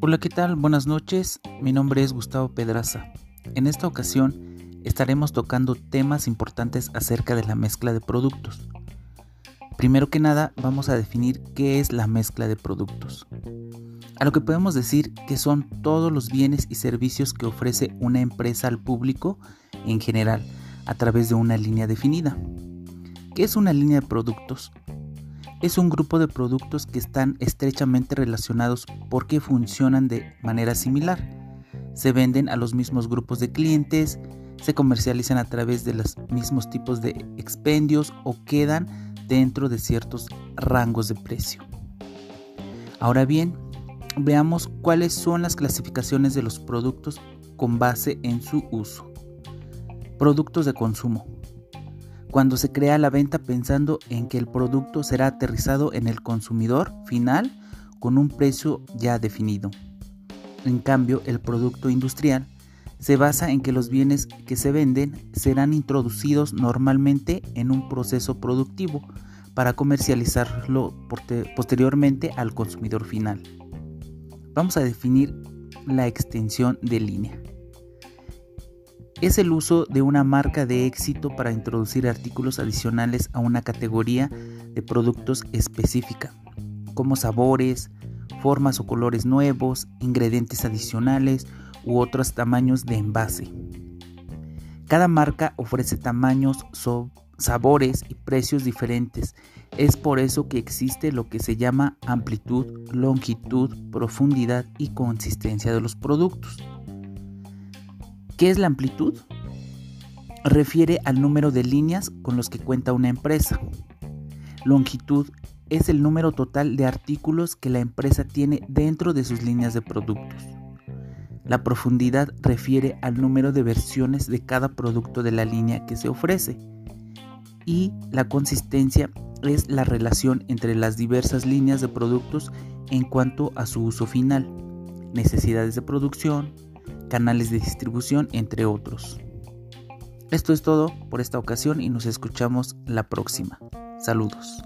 Hola, ¿qué tal? Buenas noches. Mi nombre es Gustavo Pedraza. En esta ocasión estaremos tocando temas importantes acerca de la mezcla de productos. Primero que nada, vamos a definir qué es la mezcla de productos. A lo que podemos decir que son todos los bienes y servicios que ofrece una empresa al público en general a través de una línea definida. ¿Qué es una línea de productos? Es un grupo de productos que están estrechamente relacionados porque funcionan de manera similar. Se venden a los mismos grupos de clientes, se comercializan a través de los mismos tipos de expendios o quedan dentro de ciertos rangos de precio. Ahora bien, veamos cuáles son las clasificaciones de los productos con base en su uso. Productos de consumo cuando se crea la venta pensando en que el producto será aterrizado en el consumidor final con un precio ya definido. En cambio, el producto industrial se basa en que los bienes que se venden serán introducidos normalmente en un proceso productivo para comercializarlo posteriormente al consumidor final. Vamos a definir la extensión de línea es el uso de una marca de éxito para introducir artículos adicionales a una categoría de productos específica, como sabores, formas o colores nuevos, ingredientes adicionales u otros tamaños de envase. Cada marca ofrece tamaños, sabores y precios diferentes. Es por eso que existe lo que se llama amplitud, longitud, profundidad y consistencia de los productos. ¿Qué es la amplitud? Refiere al número de líneas con los que cuenta una empresa. Longitud es el número total de artículos que la empresa tiene dentro de sus líneas de productos. La profundidad refiere al número de versiones de cada producto de la línea que se ofrece. Y la consistencia es la relación entre las diversas líneas de productos en cuanto a su uso final, necesidades de producción, canales de distribución, entre otros. Esto es todo por esta ocasión y nos escuchamos la próxima. Saludos.